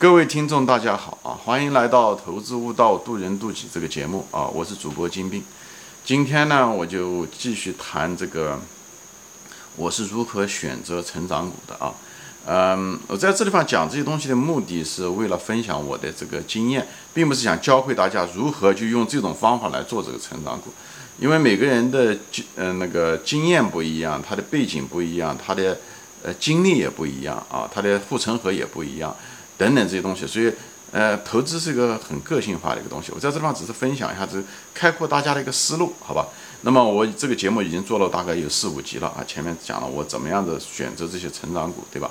各位听众，大家好啊！欢迎来到《投资悟道，渡人渡己》这个节目啊！我是主播金兵。今天呢，我就继续谈这个，我是如何选择成长股的啊。嗯，我在这地方讲这些东西的目的是为了分享我的这个经验，并不是想教会大家如何去用这种方法来做这个成长股，因为每个人的经嗯那个经验不一样，他的背景不一样，他的呃经历也不一样啊，他的护城河也不一样。等等这些东西，所以，呃，投资是一个很个性化的一个东西。我在这地方只是分享一下，这，开阔大家的一个思路，好吧？那么我这个节目已经做了大概有四五集了啊，前面讲了我怎么样的选择这些成长股，对吧？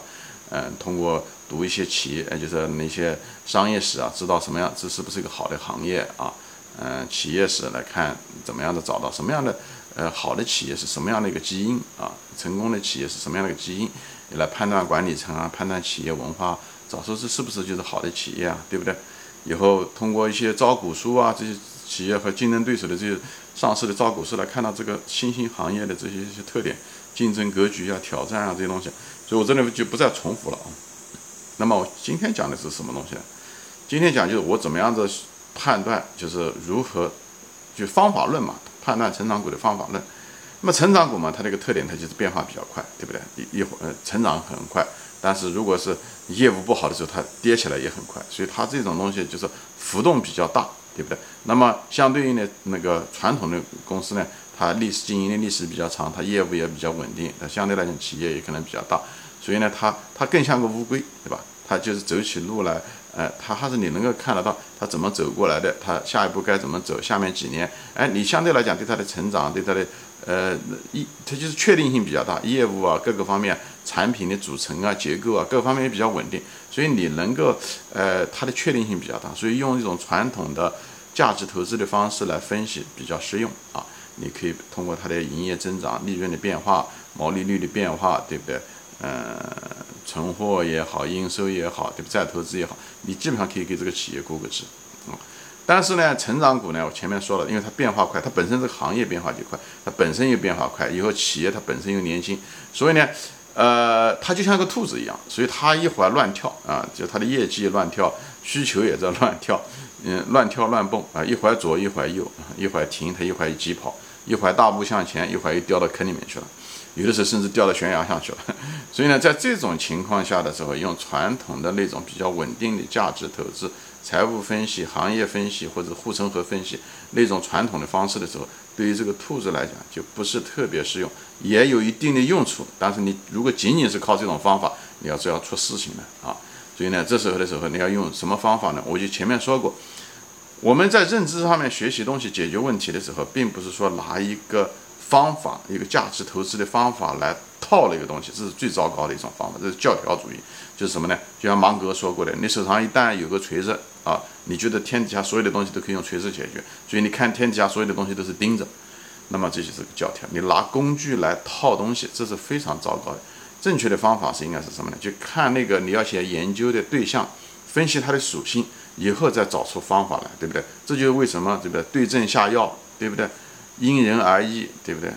嗯，通过读一些企业，就是那些商业史啊，知道什么样这是不是一个好的行业啊？嗯，企业史来看怎么样的找到什么样的呃好的企业是什么样的一个基因啊？成功的企业是什么样的一个基因？你来判断管理层啊，判断企业文化。找出这是不是就是好的企业啊，对不对？以后通过一些招股书啊，这些企业和竞争对手的这些上市的招股书来看到这个新兴行业的这些一些特点、竞争格局啊、挑战啊这些东西。所以我这里就不再重复了啊。那么我今天讲的是什么东西呢？今天讲就是我怎么样子判断，就是如何就方法论嘛，判断成长股的方法论。那么成长股嘛，它这个特点它就是变化比较快，对不对？一一会呃成长很快。但是如果是业务不好的时候，它跌起来也很快，所以它这种东西就是浮动比较大，对不对？那么相对应的那个传统的公司呢，它历史经营的历史比较长，它业务也比较稳定，那相对来讲企业也可能比较大，所以呢，它它更像个乌龟，对吧？它就是走起路来，呃，它还是你能够看得到它怎么走过来的，它下一步该怎么走，下面几年，哎，你相对来讲对它的成长，对它的。呃，一它就是确定性比较大，业务啊各个方面，产品的组成啊结构啊各方面也比较稳定，所以你能够呃它的确定性比较大，所以用一种传统的价值投资的方式来分析比较实用啊。你可以通过它的营业增长、利润的变化、毛利率的变化，对不对？呃，存货也好，应收也好，对不？再投资也好，你基本上可以给这个企业估个值啊。但是呢，成长股呢，我前面说了，因为它变化快，它本身这个行业变化就快，它本身又变化快，以后企业它本身又年轻，所以呢，呃，它就像个兔子一样，所以它一会儿乱跳啊，就它的业绩乱跳，需求也在乱跳，嗯，乱跳乱蹦啊，一会儿左一会儿右，一会儿停它一会儿急跑，一会儿大步向前，一会儿又掉到坑里面去了，有的时候甚至掉到悬崖上去了。所以呢，在这种情况下的时候，用传统的那种比较稳定的价值投资。财务分析、行业分析或者护城河分析那种传统的方式的时候，对于这个兔子来讲就不是特别适用，也有一定的用处。但是你如果仅仅是靠这种方法，你要是要出事情的啊。所以呢，这时候的时候你要用什么方法呢？我就前面说过，我们在认知上面学习东西、解决问题的时候，并不是说拿一个方法、一个价值投资的方法来。套那个东西，这是最糟糕的一种方法，这是教条主义，就是什么呢？就像芒格说过的，你手上一旦有个锤子啊，你觉得天底下所有的东西都可以用锤子解决，所以你看天底下所有的东西都是钉子，那么这就是个教条。你拿工具来套东西，这是非常糟糕的。正确的方法是应该是什么呢？就看那个你要写研究的对象，分析它的属性，以后再找出方法来，对不对？这就是为什么对不对？对症下药，对不对？因人而异，对不对？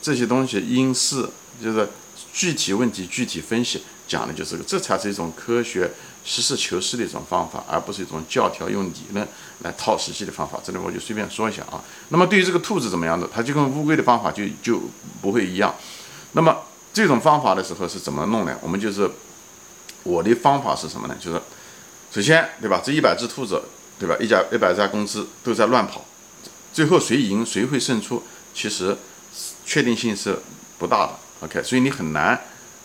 这些东西因事就是具体问题具体分析，讲的就是个，这才是一种科学实事求是的一种方法，而不是一种教条用理论来套实际的方法。这里我就随便说一下啊。那么对于这个兔子怎么样的，它就跟乌龟的方法就就不会一样。那么这种方法的时候是怎么弄呢？我们就是我的方法是什么呢？就是首先对吧，这一百只兔子对吧，一家一百家公司都在乱跑，最后谁赢谁会胜出，其实。确定性是不大的，OK，所以你很难，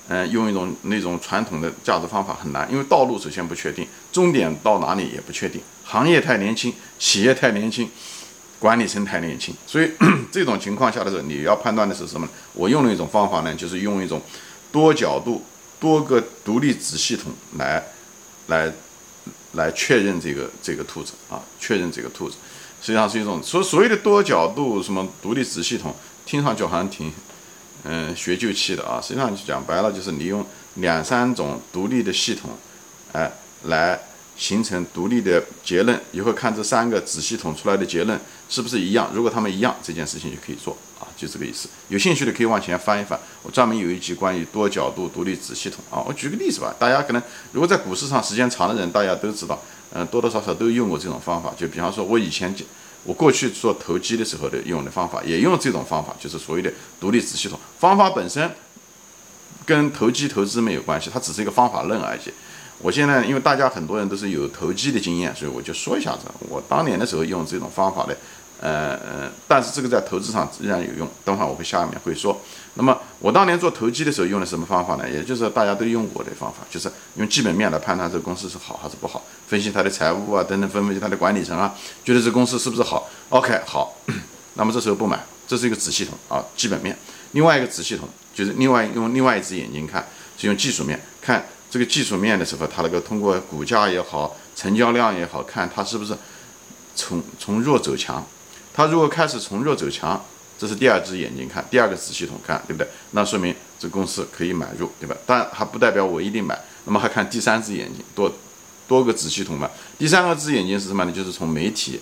嗯，用一种那种传统的价值方法很难，因为道路首先不确定，终点到哪里也不确定，行业太年轻，企业太年轻，管理层太年轻，所以 这种情况下的时候，你要判断的是什么呢？我用了一种方法呢，就是用一种多角度、多个独立子系统来来来确认这个这个兔子啊，确认这个兔子，实际上是一种所所谓的多角度什么独立子系统。听上去好像挺，嗯，学究气的啊。实际上讲白了，就是你用两三种独立的系统，哎，来形成独立的结论，以后看这三个子系统出来的结论是不是一样。如果它们一样，这件事情就可以做啊，就这个意思。有兴趣的可以往前翻一翻，我专门有一集关于多角度独立子系统啊。我举个例子吧，大家可能如果在股市上时间长的人，大家都知道，嗯，多多少少都用过这种方法。就比方说，我以前我过去做投机的时候的用的方法，也用这种方法，就是所谓的独立子系统。方法本身跟投机投资没有关系，它只是一个方法论而已。我现在因为大家很多人都是有投机的经验，所以我就说一下子，我当年的时候用这种方法的，呃，但是这个在投资上仍然有用。等会儿我会下面会说。那么我当年做投机的时候用的什么方法呢？也就是大家都用过的方法，就是用基本面来判断这个公司是好还是不好，分析它的财务啊等等，分析它的管理层啊，觉得这公司是不是好？OK，好，那么这时候不买，这是一个子系统啊，基本面。另外一个子系统就是另外用另外一只眼睛看，是用技术面看。这个技术面的时候，它那个通过股价也好，成交量也好看，它是不是从从弱走强？它如果开始从弱走强，这是第二只眼睛看，第二个子系统看，对不对？那说明这公司可以买入，对吧？但还不代表我一定买。那么还看第三只眼睛，多多个子系统嘛？第三个只眼睛是什么呢？就是从媒体、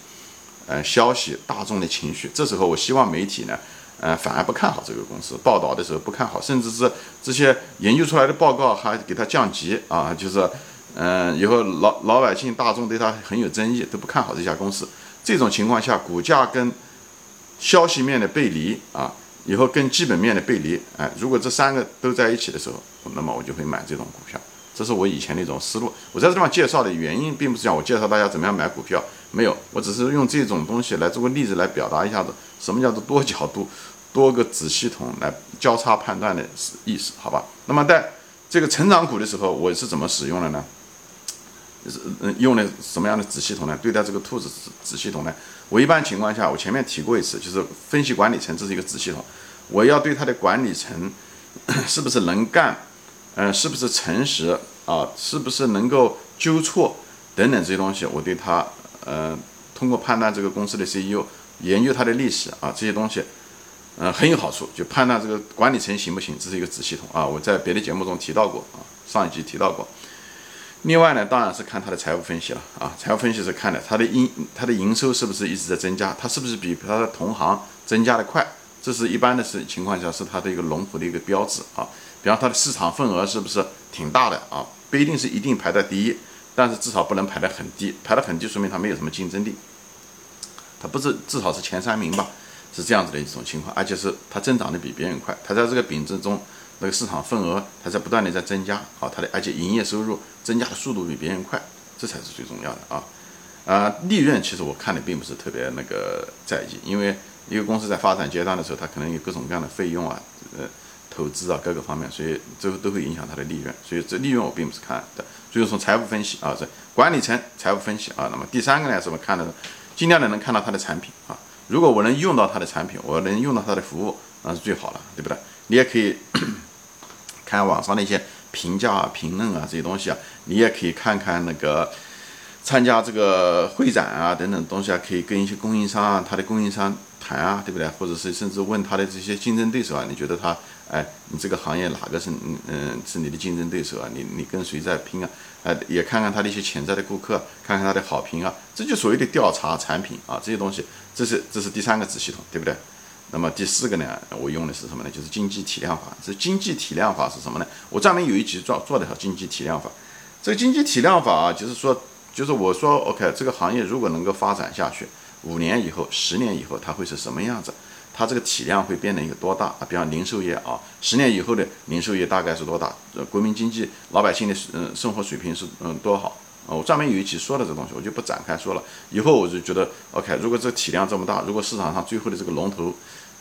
呃消息、大众的情绪。这时候我希望媒体呢。呃，反而不看好这个公司，报道的时候不看好，甚至是这些研究出来的报告还给它降级啊，就是，嗯，以后老老百姓大众对它很有争议，都不看好这家公司。这种情况下，股价跟消息面的背离啊，以后跟基本面的背离，哎，如果这三个都在一起的时候，那么我就会买这种股票。这是我以前的一种思路。我在这地方介绍的原因，并不是讲我介绍大家怎么样买股票，没有，我只是用这种东西来做个例子来表达一下子，什么叫做多角度、多个子系统来交叉判断的意思，好吧？那么在这个成长股的时候，我是怎么使用的呢？是嗯，用的什么样的子系统呢？对待这个兔子子子系统呢？我一般情况下，我前面提过一次，就是分析管理层，这是一个子系统，我要对它的管理层 是不是能干。嗯，是不是诚实啊？是不是能够纠错等等这些东西？我对他，呃，通过判断这个公司的 CEO，研究他的历史啊，这些东西，嗯，很有好处。就判断这个管理层行不行，这是一个子系统啊。我在别的节目中提到过啊，上一集提到过。另外呢，当然是看他的财务分析了啊。财务分析是看的他的营，他的营收是不是一直在增加？他是不是比他的同行增加的快？这是一般的是情况下是他的一个龙头的一个标志啊。比方它的市场份额是不是挺大的啊？不一定是一定排在第一，但是至少不能排得很低，排得很低说明它没有什么竞争力，它不是至少是前三名吧？是这样子的一种情况，而且是它增长的比别人快，它在这个饼之中那个市场份额它在不断的在增加啊，它的而且营业收入增加的速度比别人快，这才是最重要的啊啊！利润其实我看的并不是特别那个在意，因为一个公司在发展阶段的时候，它可能有各种各样的费用啊，呃。投资啊，各个方面，所以最后都会影响它的利润，所以这利润我并不是看的。所以从财务分析啊，这管理层财务分析啊，那么第三个呢，怎么看呢？尽量的能看到它的产品啊。如果我能用到它的产品，我能用到它的服务，那是最好了，对不对？你也可以看网上的一些评价啊、评论啊这些东西啊，你也可以看看那个参加这个会展啊等等东西啊，可以跟一些供应商啊，他的供应商谈啊，对不对？或者是甚至问他的这些竞争对手啊，你觉得他？哎，你这个行业哪个是嗯嗯是你的竞争对手啊？你你跟谁在拼啊？哎，也看看他的一些潜在的顾客，看看他的好评啊，这就所谓的调查产品啊，这些东西，这是这是第三个子系统，对不对？那么第四个呢，我用的是什么呢？就是经济体量法。这经济体量法是什么呢？我专门有一集做做的好经济体量法。这个经济体量法啊，就是说，就是我说 OK，这个行业如果能够发展下去，五年以后、十年以后，它会是什么样子？它这个体量会变得一个多大啊？比方零售业啊，十年以后的零售业大概是多大？呃，国民经济老百姓的嗯生活水平是嗯多好啊？我专门有一期说了这东西，我就不展开说了。以后我就觉得，OK，如果这体量这么大，如果市场上最后的这个龙头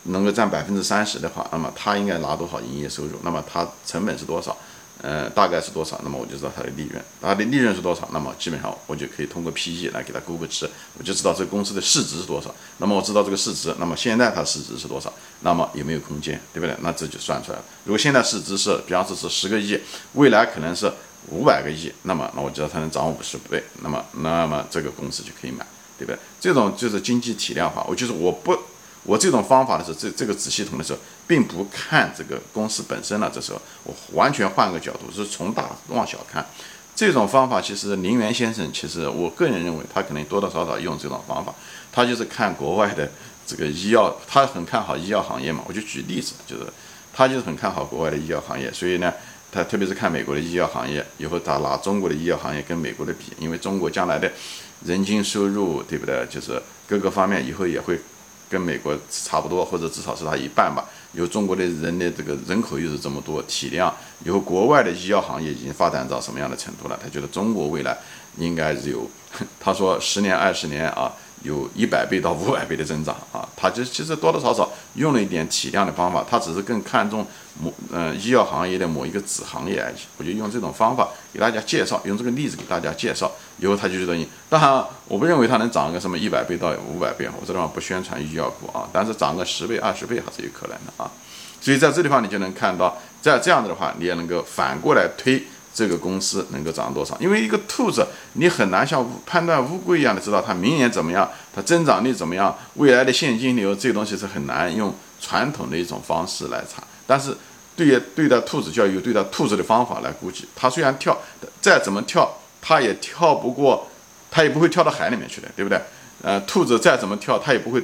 能够占百分之三十的话，那么他应该拿多少营业收入？那么它成本是多少？呃，大概是多少？那么我就知道它的利润，它的利润是多少？那么基本上我就可以通过 PE 来给它估个值，我就知道这个公司的市值是多少。那么我知道这个市值，那么现在它市值是多少？那么有没有空间，对不对？那这就算出来了。如果现在市值是，比方说是十个亿，未来可能是五百个亿，那么那我知道它能涨五十倍，那么那么这个公司就可以买，对不对？这种就是经济体量化。我就是我不。我这种方法的时候，这这个子系统的时候，并不看这个公司本身了。这时候我完全换个角度，是从大往小看。这种方法其实林园先生，其实我个人认为他可能多多少少用这种方法。他就是看国外的这个医药，他很看好医药行业嘛。我就举例子，就是他就是很看好国外的医药行业，所以呢，他特别是看美国的医药行业，以后他拿中国的医药行业跟美国的比，因为中国将来的人均收入，对不对？就是各个方面以后也会跟美国差不多，或者至少是他一半吧。有中国的人的这个人口又是这么多，体量以后国外的医药行业已经发展到什么样的程度了？他觉得中国未来应该是有，他说十年二十年啊。有一百倍到五百倍的增长啊！他就其实多多少少用了一点体量的方法，他只是更看重某嗯医药行业的某一个子行业而已。我就用这种方法给大家介绍，用这个例子给大家介绍，以后他就觉得你。当然，我不认为它能涨个什么一百倍到五百倍，我这地方不宣传医药股啊。但是涨个十倍二十倍还是有可能的啊。所以在这地方你就能看到，在这样子的话，你也能够反过来推。这个公司能够涨多少？因为一个兔子，你很难像判断乌龟一样的知道它明年怎么样，它增长率怎么样，未来的现金流这个东西是很难用传统的一种方式来查。但是对对待兔子就要有对待兔子的方法来估计。它虽然跳，再怎么跳，它也跳不过，它也不会跳到海里面去的，对不对？呃，兔子再怎么跳，它也不会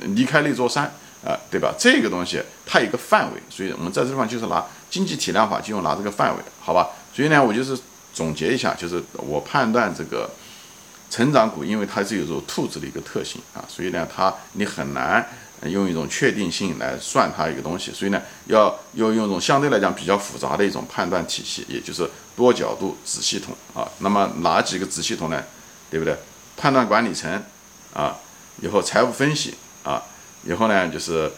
离开那座山啊，对吧？这个东西它有一个范围，所以我们在这地方就是拿经济体量法，就用拿这个范围，好吧？所以呢，我就是总结一下，就是我判断这个成长股，因为它是有种兔子的一个特性啊，所以呢，它你很难用一种确定性来算它一个东西，所以呢，要要用一种相对来讲比较复杂的一种判断体系，也就是多角度子系统啊。那么哪几个子系统呢？对不对？判断管理层啊，以后财务分析啊，以后呢就是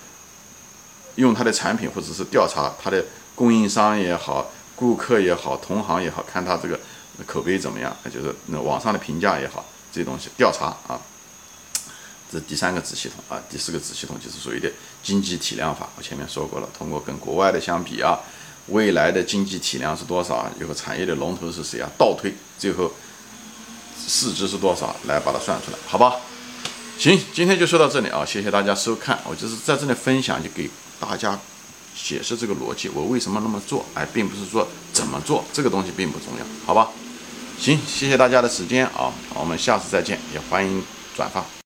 用他的产品或者是调查他的供应商也好。顾客也好，同行也好，看他这个口碑怎么样，就是那网上的评价也好，这些东西调查啊，这第三个子系统啊，第四个子系统就是所谓的经济体量法。我前面说过了，通过跟国外的相比啊，未来的经济体量是多少啊？以后产业的龙头是谁啊？倒推，最后市值是多少，来把它算出来，好吧？行，今天就说到这里啊，谢谢大家收看，我就是在这里分享，就给大家。解释这个逻辑，我为什么那么做？哎，并不是说怎么做，这个东西并不重要，好吧？行，谢谢大家的时间啊，我们下次再见，也欢迎转发。